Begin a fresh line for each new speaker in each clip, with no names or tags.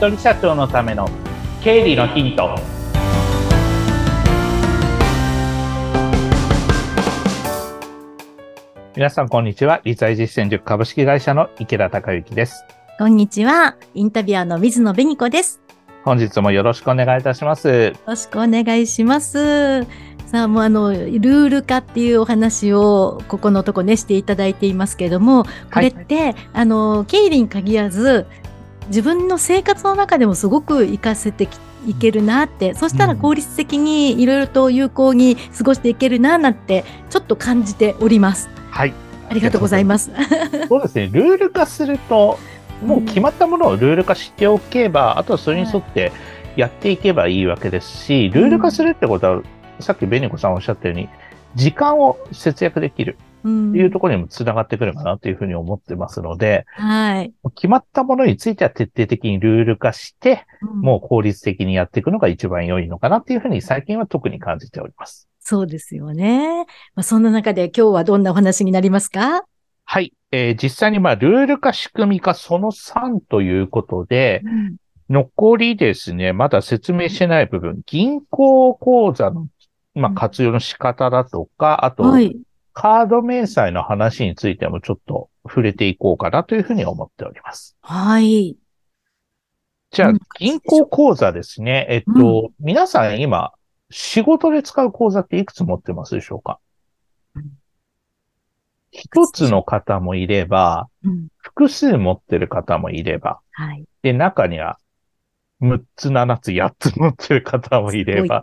人社長のための経理のヒント。皆さんこんにちは。理財実践塾株式会社の池田孝之です。
こんにちは。インタビュアーの水野紅子です。
本日もよろしくお願いいたします。よ
ろしくお願いします。さあもうあのルール化っていうお話をここのとこねしていただいていますけれどもこれって、はい、あの経理に限らず自分の生活の中でもすごく活かせていけるなって、そしたら効率的にいろいろと有効に過ごしていけるななんてちょっと感じております。
はい。
ありがとうございます。
そうですね。ルール化すると、もう決まったものをルール化しておけば、うん、あとはそれに沿ってやっていけばいいわけですし、ルール化するってことは、うん、さっきベニコさんおっしゃったように、時間を節約できる。いうところにもつながってくるかなというふうに思ってますので、
はい。
決まったものについては徹底的にルール化して、うん、もう効率的にやっていくのが一番良いのかなっていうふうに最近は特に感じております。
そうですよね。まあ、そんな中で今日はどんなお話になりますか？
はい。えー、実際にまあ、ルール化仕組み化その3ということで、うん、残りですね、まだ説明してない部分、銀行口座の、まあ、活用の仕方だとか、あと、はい、カード明細の話についてもちょっと触れていこうかなというふうに思っております。
はい。
じゃあ、銀行口座ですね。えっと、うん、皆さん今、仕事で使う口座っていくつ持ってますでしょうか？一つの方もいれば、複数持ってる方もいれば、
はい、
で、中には、6つ、7つ、8つ持ってる方もいれば、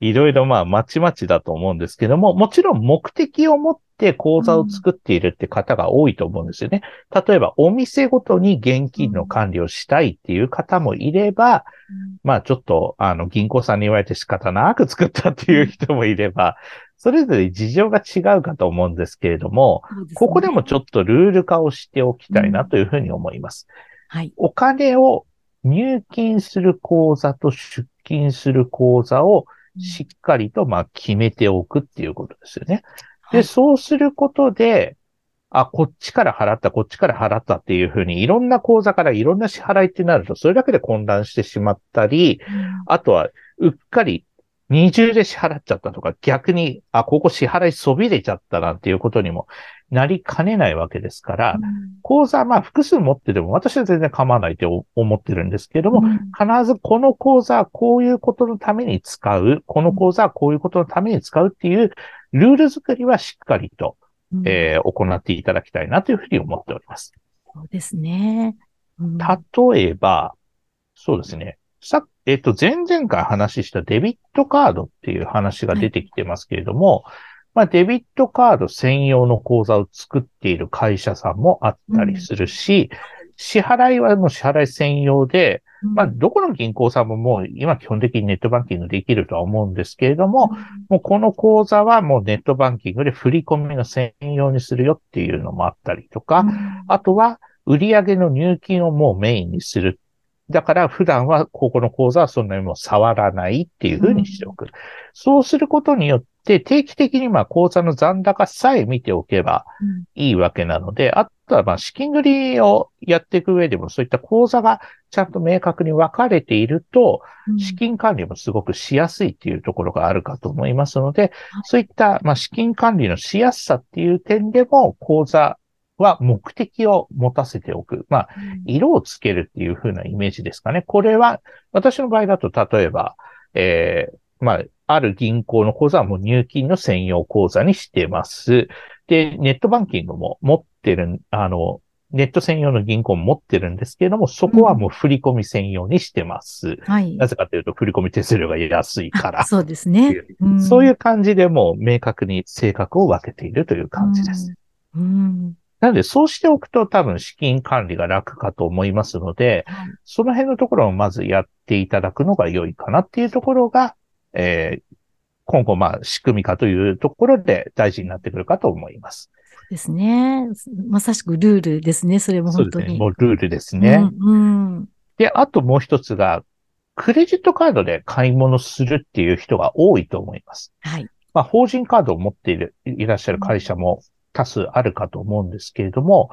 いろいろまあ、まちまちだと思うんですけども、もちろん目的を持って口座を作っているって方が多いと思うんですよね。うん、例えば、お店ごとに現金の管理をしたいっていう方もいれば、うん、まあ、ちょっと、あの、銀行さんに言われて仕方なく作ったっていう人もいれば、それぞれ事情が違うかと思うんですけれども、ね、ここでもちょっとルール化をしておきたいなというふうに思います。
うん、はい。
お金を入金する口座と出金する口座をしっかりと、まあ、決めておくっていうことですよね。で、そうすることで、あ、こっちから払った、こっちから払ったっていうふうに、いろんな口座からいろんな支払いってなると、それだけで混乱してしまったり、あとは、うっかり二重で支払っちゃったとか、逆に、あ、ここ支払いそびれちゃったなんていうことにもなりかねないわけですから、うん、口座、まあ複数持ってても私は全然構わないと思ってるんですけども、うん、必ずこの口座はこういうことのために使う、この口座はこういうことのために使うっていうルール作りはしっかりと、うん、えー、行っていただきたいなというふうに思っております。
そうですね。
例えば、そうですね。さ、えっ、と、前々回話したデビットカードっていう話が出てきてますけれども、はいまあ、デビットカード専用の口座を作っている会社さんもあったりするし、うん、支払いはもう支払い専用で、うん、まあ、どこの銀行さんももう今基本的にネットバンキングできるとは思うんですけれども、うん、もうこの口座はもうネットバンキングで振り込みの専用にするよっていうのもあったりとか、あとは売上の入金をもうメインにするだから普段はここの口座はそんなにもう触らないっていうふうにしておく。うん、そうすることによって定期的にまあ口座の残高さえ見ておけばいいわけなので、うん、あとはまあ資金繰りをやっていく上でもそういった口座がちゃんと明確に分かれていると、資金管理もすごくしやすいっていうところがあるかと思いますので、そういったまあ資金管理のしやすさっていう点でも口座は目的を持たせておく。まあ、色をつけるっていう風なイメージですかね。これは、私の場合だと、例えば、えー、まあ、ある銀行の口座はもう入金の専用口座にしてます。で、ネットバンキングも持ってる、あの、ネット専用の銀行も持ってるんですけれども、そこはもう振り込み専用にしてます。うん、はい。なぜかというと、振り込み手数料が安いから。
そうですね、
うん、そういう感じでもう明確に性格を分けているという感じです。
うん、うん
なので、そうしておくと多分資金管理が楽かと思いますので、その辺のところをまずやっていただくのが良いかなっていうところが、えー、今後、まあ、仕組み化というところで大事になってくるかと思います。
ですね。まさしくルールですね。それも本当に。そうですね。
もうルールですね。
うん、うん、
で、あともう一つが、クレジットカードで買い物するっていう人が多いと思います。
はい。
まあ、法人カードを持っている、いらっしゃる会社も多数あるかと思うんですけれども、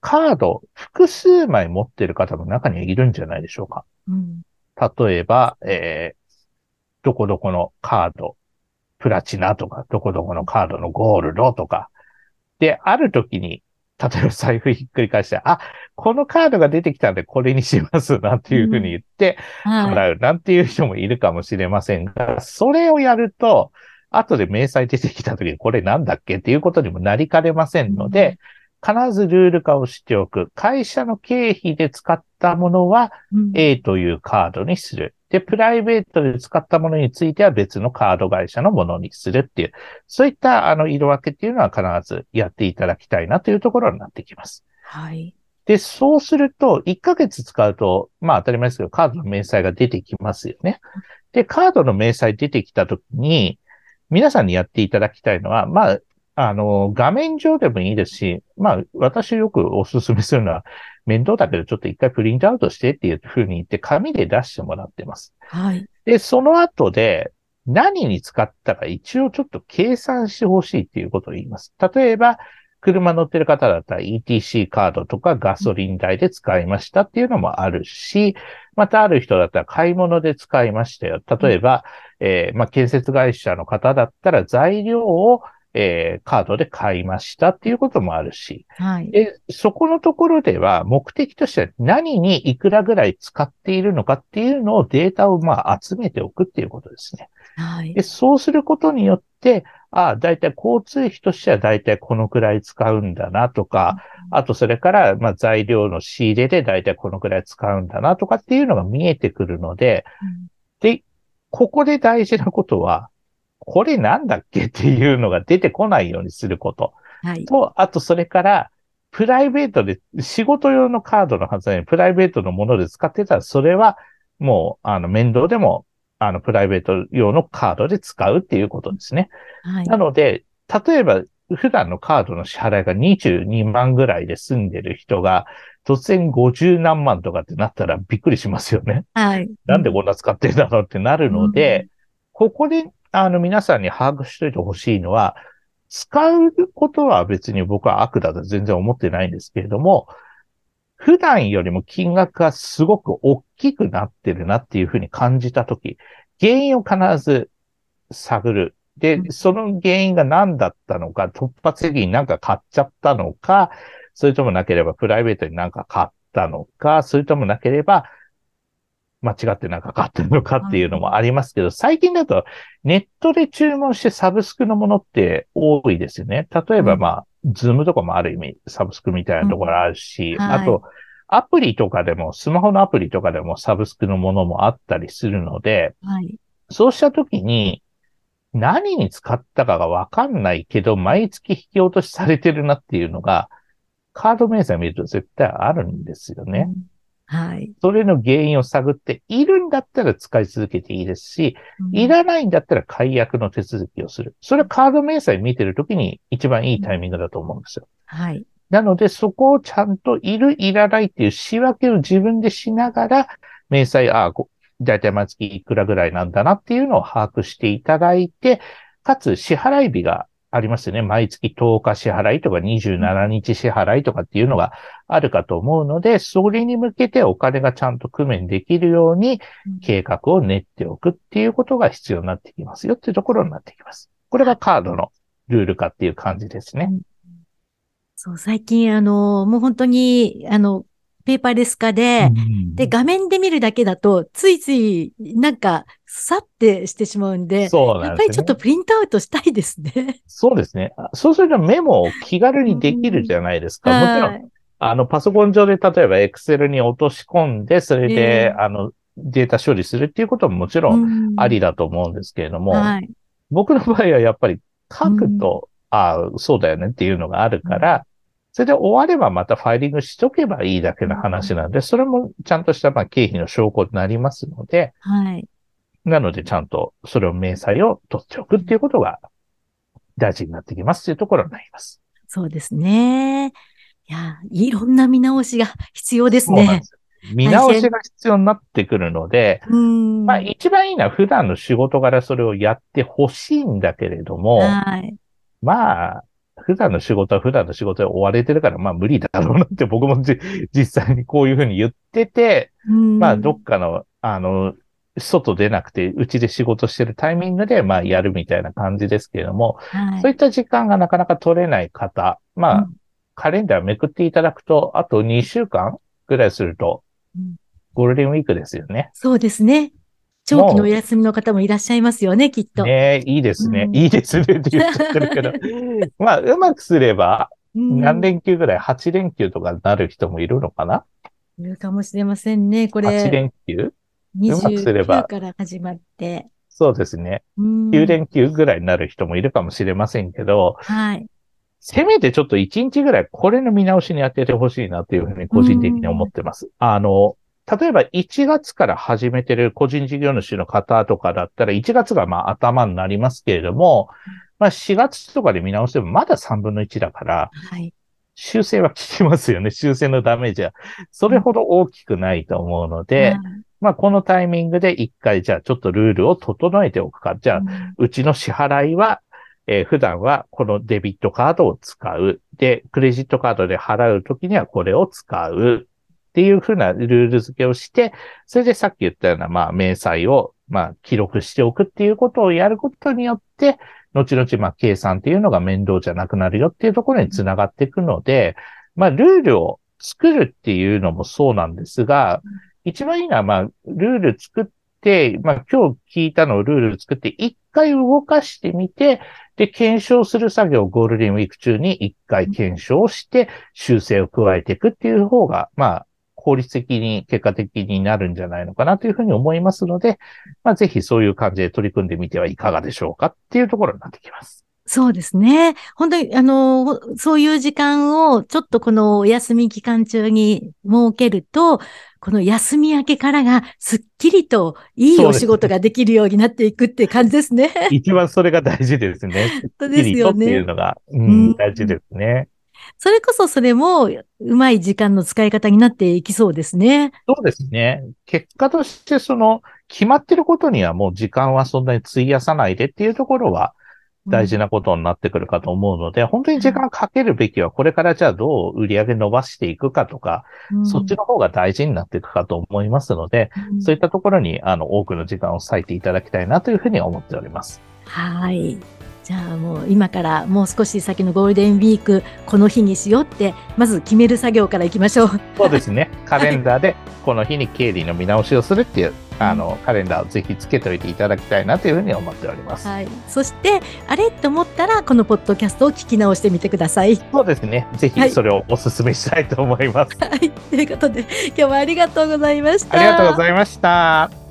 カード、複数枚持ってる方も中にはいるんじゃないでしょうか。
うん。
例えば、えー、どこどこのカード、プラチナとか、どこどこのカードのゴールドとか。で、ある時に、例えば財布ひっくり返して、あ、このカードが出てきたんでこれにしますなんていうふうに言って、
はい。
払うなんていう人もいるかもしれませんが、それをやると、後で明細出てきた時にこれなんだっけっていうことにもなりかねませんので、必ずルール化をしておく。会社の経費で使ったものは
うん
A というカードにする。で、プライベートで使ったものについては別のカード会社のものにするっていう、そういったあの色分けっていうのは必ずやっていただきたいなというところになってきます。
はい。
で、そうすると、1ヶ月使うと、まあ当たり前ですけど、カードの明細が出てきますよね。で、カードの明細出てきたときに、皆さんにやっていただきたいのは、まあ、あの、画面上でもいいですし、まあ、私よくお勧めするのは、面倒だけどちょっと一回プリントアウトしてっていうふうに言って、紙で出してもらってます。
はい。
で、その後で、何に使ったか一応ちょっと計算してほしいっていうことを言います。例えば、車乗ってる方だったら ETC カードとかガソリン代で使いましたっていうのもあるし、またある人だったら買い物で使いましたよ。例えば、えーまあ、建設会社の方だったら材料を、えーカードで買いましたっていうこともあるし、
はい。
で、そこのところでは目的としては何にいくらぐらい使っているのかっていうのをデータをまあ集めておくっていうことですね。
はい
で、。そうすることによって、ああ、だいたい交通費としてはだいたいこのくらい使うんだなとか、あとそれからまあ材料の仕入れでだいたいこのくらい使うんだなとかっていうのが見えてくるので、で、ここで大事なことは、これなんだっけっていうのが出てこないようにすること。
はい。
と、あとそれから、プライベートで、仕事用のカードのはずなのに、プライベートのもので使ってたら、それはもう、あの、面倒でも、あの、プライベート用のカードで使うっていうことですね。
はい。
なので、例えば、普段のカードの支払いが22万ぐらいで済んでる人が、突然50何万とかってなったらびっくりしますよね。
はい。
なんでこんな使ってんだろうってなるので、ここで、あの、皆さんに把握しといてほしいのは、使うことは別に僕は悪だと全然思ってないんですけれども、普段よりも金額がすごく大きくなってるなっていうふうに感じたとき、原因を必ず探る。で
う、ん。そ
その原因が何だったのか、突発的になんか買っちゃったのか、それともなければプライベートになんか買ったのか、それともなければ間違ってなんか買ってるのかっていうのもありますけど、最近だとネットで注文してサブスクのものって多いですよね。例えば
うん。
まあ、ズームとかもある意味サブスクみたいなところあるし、あと、アプリとかでも、スマホのアプリとかでもサブスクのものもあったりするので、
はい。
そうしたときに、何に使ったかがわかんないけど、毎月引き落としされてるなっていうのが、カード明細見ると絶対あるんですよね。
うん。はい。
それの原因を探って、いるんだったら使い続けていいですし、
うん
いらないんだったら解約の手続きをする。それはカード明細見てるときに一番いいタイミングだと思うんですよ。
はい。
なので、そこをちゃんといる、いらないっていう仕分けを自分でしながら、明細、ああ、こだいたい毎月いくらぐらいなんだなっていうのを把握していただいて、かつ支払い日がありますよね。毎月10日支払いとか27日支払いとかっていうのがあるかと思うので、それに向けてお金がちゃんと工面できるように計画を練っておくっていうことが必要になってきますよっていうところになってきます。これがカードのルール化っていう感じですね。
そう、最近、あの、もう本当に、あの、ペーパーレス化で、で、画面で見るだけだと、ついつい、なんか、さってしてしまうんで、
そうなんですね。
やっぱりちょっとプリントアウトしたいですね。
そうですね。あそうするとメモを気軽にできるじゃないですか。もちろん、
はい
あの、パソコン上で例えば Excel に落とし込んで、それ
え
で、
え
あの、データ処理するっていうことももちろんありだと思うんですけれども、
はい。
僕の場合はやっぱり書くと、ああ、そうだよねっていうのがあるから、それで終わればまたファイリングしとけばいいだけの話なんで、それもちゃんとしたまあ経費の証拠になりますので、
はい。
なのでちゃんとそれを明細を取っておくっていうことが大事になってきますというところになります。
そうですね。いや、いろんな見直しが必要ですね。
すよ見直しが必要になってくるので、
うん。
まあ一番いいのは普段の仕事柄それをやってほしいんだけれども、
はい。
まあ、普段の仕事は普段の仕事で追われてるから、まあ無理だろうなって 僕も実際にこういうふうに言ってて、まあどっかの、あの、外出なくて、うちで仕事してるタイミングで、まあやるみたいな感じですけれども、はい、そういった時間がなかなか取れない方、まあ、うん、カレンダーめくっていただくと、あと2週間ぐらいすると、ゴールデンウィークですよね。
そうですね。長期のお休みの方もいらっしゃいますよね、きっと。
ねいいですね、うん、いいですねって言っちゃってるけど。まあ、うまくすれば、何連休ぐらい、8連休とかになる人もいるのかな？い
るかもしれませんね、これ。
8連休？
うまくすれば。から始まって。
そうですね。9連休ぐらいになる人もいるかもしれませんけど、
はい。
せめてちょっと1日ぐらいこれの見直しに当ててほしいなっていうふうに個人的に思ってます。あの、例えば1月から始めてる個人事業主の方とかだったら1月がまあ頭になりますけれども、まあ4月とかで見直してもまだ3分の1だから、
はい。
修正は効きますよね。修正のダメージは。それほど大きくないと思うので、うん、まあこのタイミングで一回じゃあちょっとルールを整えておくか。じゃあ、うん、うちの支払いは、えー、普段はこのデビットカードを使う。で、クレジットカードで払うときにはこれを使う。っていうふうなルール付けをして、それでさっき言ったような、まあ、明細を、まあ、記録しておくっていうことをやることによって、後々、まあ、計算っていうのが面倒じゃなくなるよっていうところにつながっていくので、まあ、ルールを作るっていうのもそうなんですが、一番いいのは、まあ、ルール作って、まあ、今日聞いたのをルール作って、一回動かしてみて、で、検証する作業をゴールデンウィーク中に一回検証して、修正を加えていくっていう方が、まあ、効率的に、結果的になるんじゃないのかなというふうに思いますので、まあ、ぜひそういう感じで取り組んでみてはいかがでしょうかっていうところになってきます。
そうですね。本当に、あの、そういう時間をちょっとこのお休み期間中に設けると、この休み明けからがすっきりといいお仕事ができるようになっていくって感じですね。
一番それが大事ですね。
本当ですよね。
っていうのが、うん、大事ですね。
それこそそれもうまい時間の使い方になっていきそうですね。
そうですね。結果としてその決まってることにはもう時間はそんなに費やさないでっていうところは大事なことになってくるかと思うので、うん、本当に時間かけるべきはこれからじゃあどう売り上げ伸ばしていくかとか、うん、そっちの方が大事になっていくかと思いますので、うん、そういったところにあの多くの時間を割いていただきたいなというふうに思っております。
はい。じゃあもう今からもう少し先のゴールデンウィークこの日にしようってまず決める作業からいきましょう。
そうですね。カレンダーでこの日に経理の見直しをするっていう、あのカレンダーをぜひつけておいていただきたいなというふうに思っております。
はい。そしてあれ？と思ったらこのポッドキャストを聞き直してみてください。
そうですね。ぜひそれをお勧めしたいと思います。
はい。ということで今日はありがとうございました。
ありがとうございました。